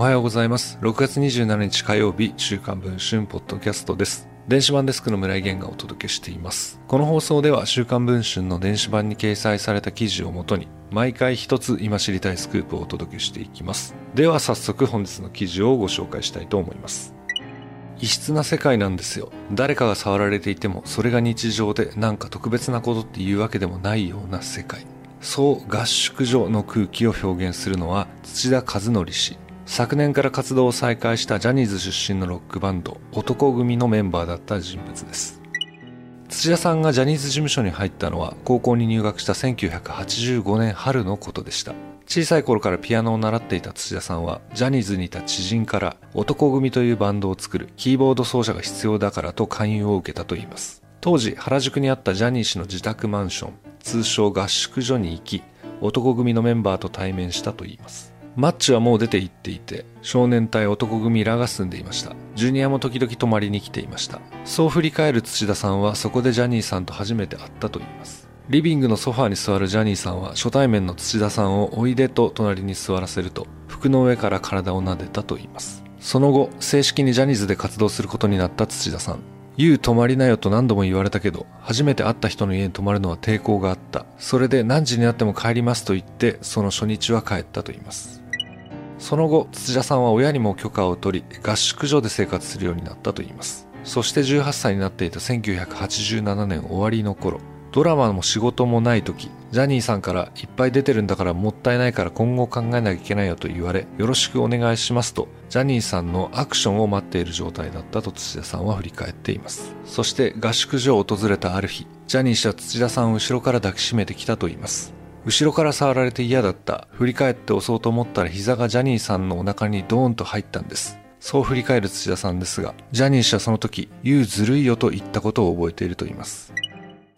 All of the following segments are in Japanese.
おはようございます。6月27日火曜日、週刊文春ポッドキャストです。電子版デスクの村井源がお届けしています。この放送では週刊文春の電子版に掲載された記事をもとに、毎回一つ今知りたいスクープをお届けしていきます。では早速本日の記事をご紹介したいと思います。異質な世界なんですよ。誰かが触られていても、それが日常でなんか特別なことっていうわけでもないような世界。そう合宿所の空気を表現するのは土田和則氏。昨年から活動を再開したジャニーズ出身のロックバンド男組のメンバーだった人物です。土田さんがジャニーズ事務所に入ったのは高校に入学した1985年春のことでした。小さい頃からピアノを習っていた土田さんはジャニーズにいた知人から男組というバンドを作るキーボード奏者が必要だからと勧誘を受けたといいます。当時原宿にあったジャニー氏の自宅マンション通称合宿所に行き男組のメンバーと対面したといいます。マッチはもう出て行っていて少年隊男組らが住んでいました。ジュニアも時々泊まりに来ていました。そう振り返る土田さんはそこでジャニーさんと初めて会ったといいます。リビングのソファーに座るジャニーさんは初対面の土田さんをおいでと隣に座らせると服の上から体を撫でたといいます。その後正式にジャニーズで活動することになった土田さん。言う泊まりなよと何度も言われたけど、初めて会った人の家に泊まるのは抵抗があった。それで何時になっても帰りますと言って、その初日は帰ったと言います。その後、土田さんは親にも許可を取り、合宿所で生活するようになったと言います。そして18歳になっていた1987年終わりの頃、ドラマも仕事もない時、ジャニーさんからいっぱい出てるんだからもったいないから今後考えなきゃいけないよと言われ、よろしくお願いしますと、ジャニーさんのアクションを待っている状態だったと土田さんは振り返っています。そして合宿所を訪れたある日、ジャニー氏は土田さんを後ろから抱きしめてきたと言います。後ろから触られて嫌だった。振り返って押そうと思ったら膝がジャニーさんのお腹にドーンと入ったんです。そう振り返る土田さんですが、ジャニー氏はその時、言うずるいよと言ったことを覚えていると言います。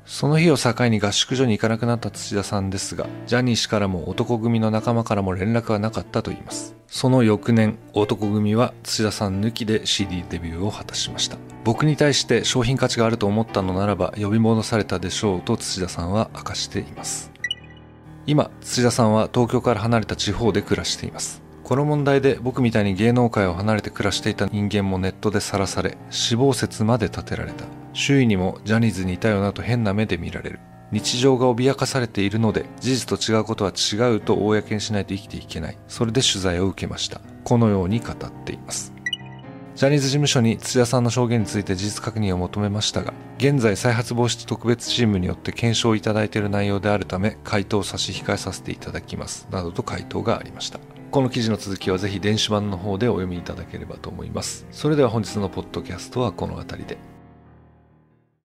その日を境に合宿所に行かなくなった土田さんですが、ジャニー氏からも男組の仲間からも連絡がなかったと言います。その翌年、男組は土田さん抜きで CD デビューを果たしました。僕に対して商品価値があると思ったのならば呼び戻されたでしょうと土田さんは明かしています。今、土田さんは東京から離れた地方で暮らしています。この問題で僕みたいに芸能界を離れて暮らしていた人間もネットでさらされ、死亡説まで立てられた。周囲にもジャニーズにいたよなと変な目で見られる。日常が脅かされているので、事実と違うことは違うと公にしないと生きていけない。それで取材を受けました。このように語っています。ジャニーズ事務所に土屋さんの証言について事実確認を求めましたが、現在再発防止特別チームによって検証いただいている内容であるため、回答を差し控えさせていただきます。などと回答がありました。この記事の続きはぜひ電子版の方でお読みいただければと思います。それでは本日のポッドキャストはこの辺りで。